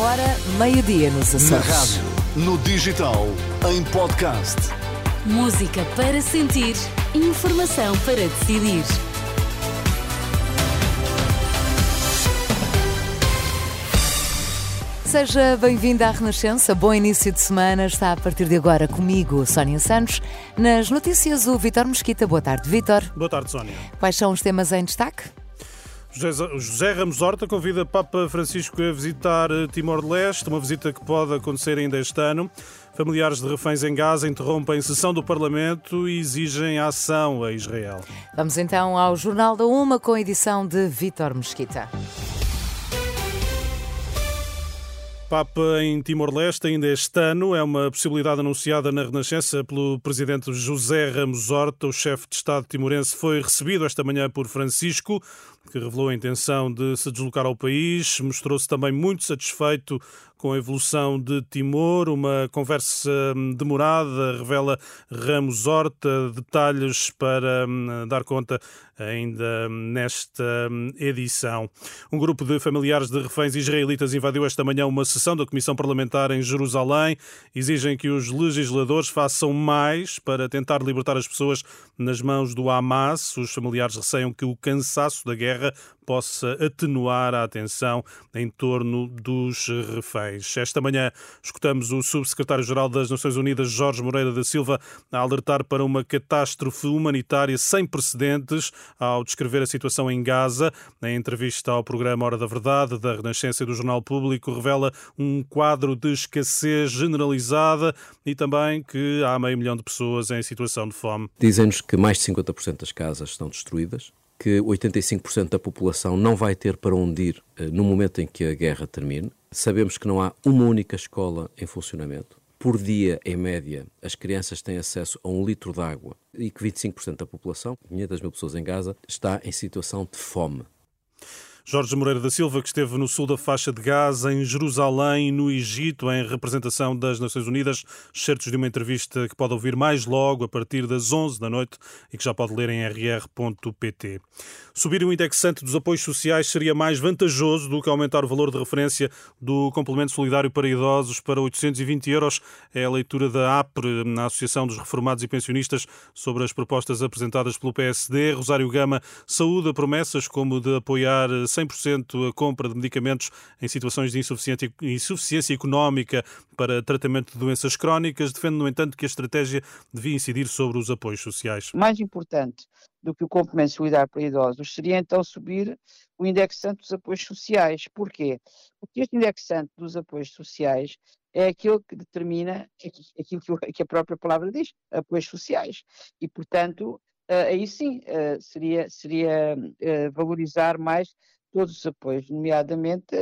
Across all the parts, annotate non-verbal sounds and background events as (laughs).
hora, meio-dia nos Açores. Na rádio, no digital, em podcast. Música para sentir, informação para decidir. Seja bem-vinda à Renascença. Bom início de semana. Está a partir de agora comigo, Sónia Santos. Nas notícias, o Vitor Mesquita. Boa tarde, Vitor. Boa tarde, Sónia. Quais são os temas em destaque? José Ramos Horta convida Papa Francisco a visitar Timor-Leste, uma visita que pode acontecer ainda este ano. Familiares de reféns em Gaza interrompem sessão do Parlamento e exigem ação a Israel. Vamos então ao Jornal da Uma com a edição de Vítor Mesquita. Papa em Timor-Leste ainda este ano é uma possibilidade anunciada na Renascença pelo presidente José Ramos Horta. O chefe de Estado timorense foi recebido esta manhã por Francisco, que revelou a intenção de se deslocar ao país. Mostrou-se também muito satisfeito com a evolução de Timor. Uma conversa hum, demorada revela Ramos Horta detalhes para hum, dar conta ainda nesta hum, edição. Um grupo de familiares de reféns israelitas invadiu esta manhã uma sessão da Comissão Parlamentar em Jerusalém. Exigem que os legisladores façam mais para tentar libertar as pessoas nas mãos do Hamas. Os familiares receiam que o cansaço da guerra possa atenuar a atenção em torno dos reféns. Esta manhã escutamos o subsecretário-geral das Nações Unidas, Jorge Moreira da Silva, a alertar para uma catástrofe humanitária sem precedentes ao descrever a situação em Gaza. Em entrevista ao programa Hora da Verdade, da Renascença e do Jornal Público, revela um quadro de escassez generalizada e também que há meio milhão de pessoas em situação de fome. Dizem-nos que mais de 50% das casas estão destruídas, que 85% da população não vai ter para onde ir eh, no momento em que a guerra termine. Sabemos que não há uma única escola em funcionamento. Por dia, em média, as crianças têm acesso a um litro de água e que 25% da população, 500 mil pessoas em Gaza, está em situação de fome. Jorge Moreira da Silva, que esteve no sul da faixa de Gaza, em Jerusalém no Egito, em representação das Nações Unidas, certos de uma entrevista que pode ouvir mais logo, a partir das 11 da noite, e que já pode ler em rr.pt. Subir o indexante dos apoios sociais seria mais vantajoso do que aumentar o valor de referência do complemento solidário para idosos para 820 euros. É a leitura da APRE, na Associação dos Reformados e Pensionistas, sobre as propostas apresentadas pelo PSD. Rosário Gama saúda promessas como de apoiar 100% a compra de medicamentos em situações de insuficiência económica para tratamento de doenças crónicas. Defende, no entanto, que a estratégia devia incidir sobre os apoios sociais. Mais importante do que o complemento solidário para idosos seria então subir o indexante dos apoios sociais. Porquê? Porque este indexante dos apoios sociais é aquilo que determina aquilo que a própria palavra diz, apoios sociais. E, portanto, eh, aí sim eh, seria, seria eh, valorizar mais todos os apoios, nomeadamente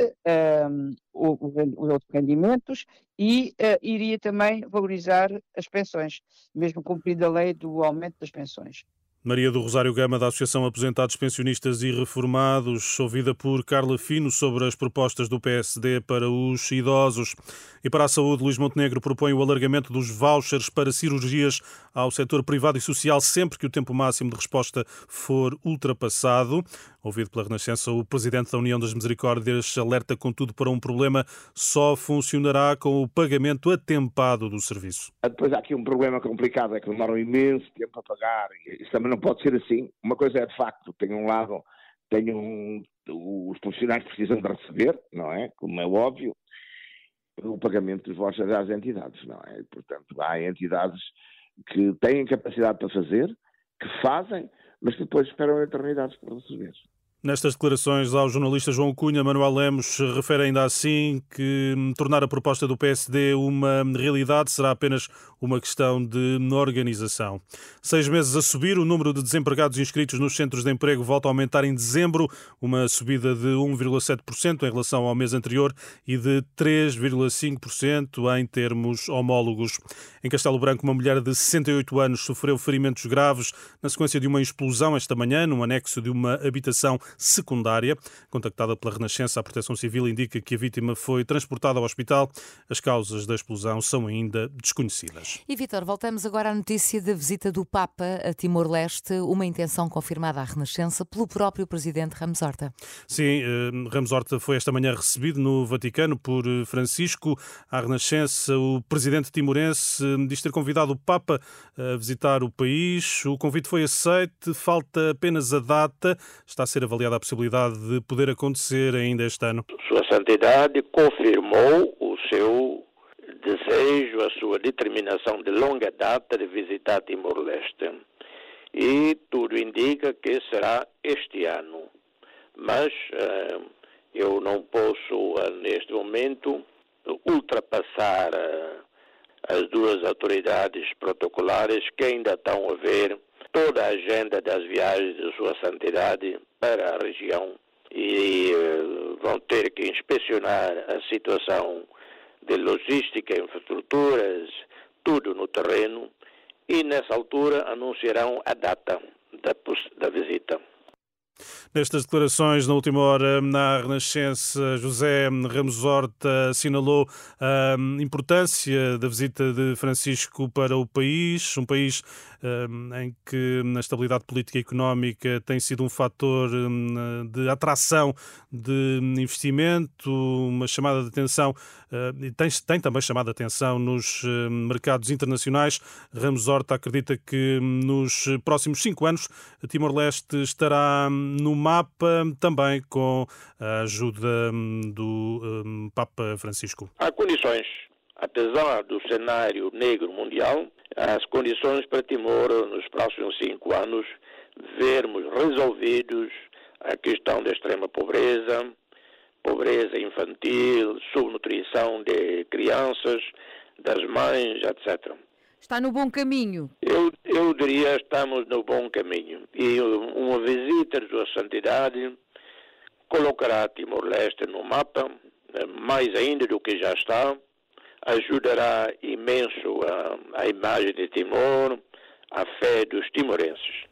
um, os rendimentos e uh, iria também valorizar as pensões, mesmo cumprindo a lei do aumento das pensões. Maria do Rosário Gama, da Associação Aposentados Pensionistas e Reformados, ouvida por Carla Fino sobre as propostas do PSD para os idosos. E para a saúde, Luís Montenegro propõe o alargamento dos vouchers para cirurgias ao setor privado e social sempre que o tempo máximo de resposta for ultrapassado. Ouvido pela Renascença, o presidente da União das Misericórdias alerta, contudo, para um problema só funcionará com o pagamento atempado do serviço. Depois há aqui um problema complicado, é que demoram imenso tempo a pagar. Não pode ser assim. Uma coisa é de facto, tem um lado, tem um, os funcionários precisam de receber, não é? Como é óbvio, o pagamento dos vouchers às entidades, não é? Portanto, há entidades que têm capacidade para fazer, que fazem, mas que depois esperam eternidades para receber. Nestas declarações ao jornalista João Cunha, Manuel Lemos refere ainda assim que tornar a proposta do PSD uma realidade será apenas uma questão de organização. Seis meses a subir, o número de desempregados inscritos nos centros de emprego volta a aumentar em dezembro, uma subida de 1,7% em relação ao mês anterior e de 3,5% em termos homólogos. Em Castelo Branco, uma mulher de 68 anos sofreu ferimentos graves na sequência de uma explosão esta manhã, num anexo de uma habitação secundária. Contactada pela Renascença, a Proteção Civil indica que a vítima foi transportada ao hospital. As causas da explosão são ainda desconhecidas. E Vitor, voltamos agora à notícia da visita do Papa a Timor-Leste, uma intenção confirmada à Renascença pelo próprio presidente Ramos Horta. Sim, eh, Ramos Horta foi esta manhã recebido no Vaticano por eh, Francisco. À Renascença, o presidente timorense eh, diz ter convidado o Papa a visitar o país. O convite foi aceito, falta apenas a data. Está a ser avaliada a possibilidade de poder acontecer ainda este ano. Sua Santidade confirmou o seu desejo, a sua determinação de longa data de visitar Timor-Leste. E tudo indica que será este ano. Mas uh, eu não posso, uh, neste momento, ultrapassar uh, as duas autoridades protocolares que ainda estão a ver toda a agenda das viagens de Sua Santidade para a região e vão ter que inspecionar a situação de logística, infraestruturas, tudo no terreno, e nessa altura anunciarão a data da, da visita. Nestas declarações, na última hora, na Renascença, José Ramos Horta assinalou a importância da visita de Francisco para o país, um país em que a estabilidade política e económica tem sido um fator de atração de investimento, uma chamada de atenção, e tem, tem também chamado a atenção nos mercados internacionais. Ramos Horta acredita que nos próximos cinco anos Timor-Leste estará no mapa também com a ajuda do Papa Francisco. Há condições, apesar do cenário negro mundial, as condições para Timor nos próximos cinco anos vermos resolvidos a questão da extrema pobreza, pobreza infantil, subnutrição de crianças, das mães, etc. Está no bom caminho? Eu, eu diria estamos no bom caminho. E uma visita de Sua Santidade colocará Timor-Leste no mapa, mais ainda do que já está, ajudará imenso a, a imagem de Timor, a fé dos timorenses.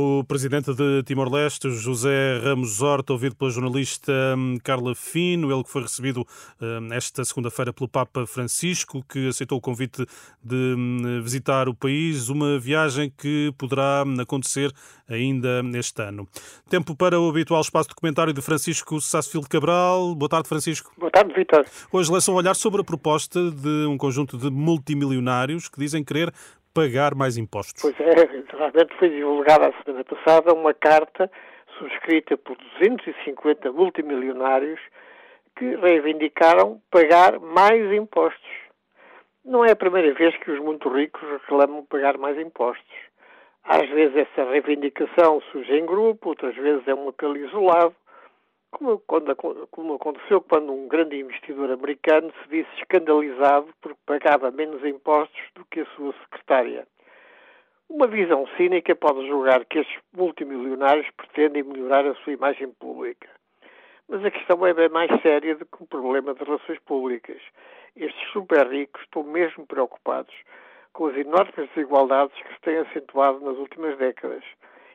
O presidente de Timor-Leste, José Ramos Horta, ouvido pela jornalista hum, Carla Fino, ele que foi recebido hum, esta segunda-feira pelo Papa Francisco, que aceitou o convite de hum, visitar o país, uma viagem que poderá acontecer ainda este ano. Tempo para o habitual espaço de comentário de Francisco Sassfilde Cabral. Boa tarde, Francisco. Boa tarde, Vitor. Hoje lançam um olhar sobre a proposta de um conjunto de multimilionários que dizem querer pagar mais impostos. Pois é, (laughs) realmente foi divulgada a semana passada uma carta subscrita por 250 multimilionários que reivindicaram pagar mais impostos. Não é a primeira vez que os muito ricos reclamam pagar mais impostos. Às vezes essa reivindicação surge em grupo, outras vezes é um apelo isolado, como, quando, como aconteceu quando um grande investidor americano se disse escandalizado porque pagava menos impostos do que a sua secretária. Uma visão cínica pode julgar que estes multimilionários pretendem melhorar a sua imagem pública. Mas a questão é bem mais séria do que um problema de relações públicas. Estes super ricos estão mesmo preocupados com as enormes desigualdades que se têm acentuado nas últimas décadas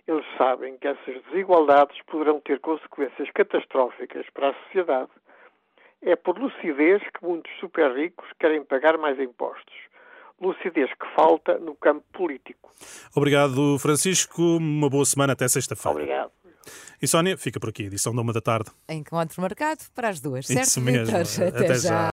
eles sabem que essas desigualdades poderão ter consequências catastróficas para a sociedade. É por lucidez que muitos super ricos querem pagar mais impostos. Lucidez que falta no campo político. Obrigado, Francisco. Uma boa semana até sexta-feira. Obrigado. E Sónia, fica por aqui, edição da uma da tarde. Encontro marcado para as duas, certo? Isso mesmo. Até, Até já. já.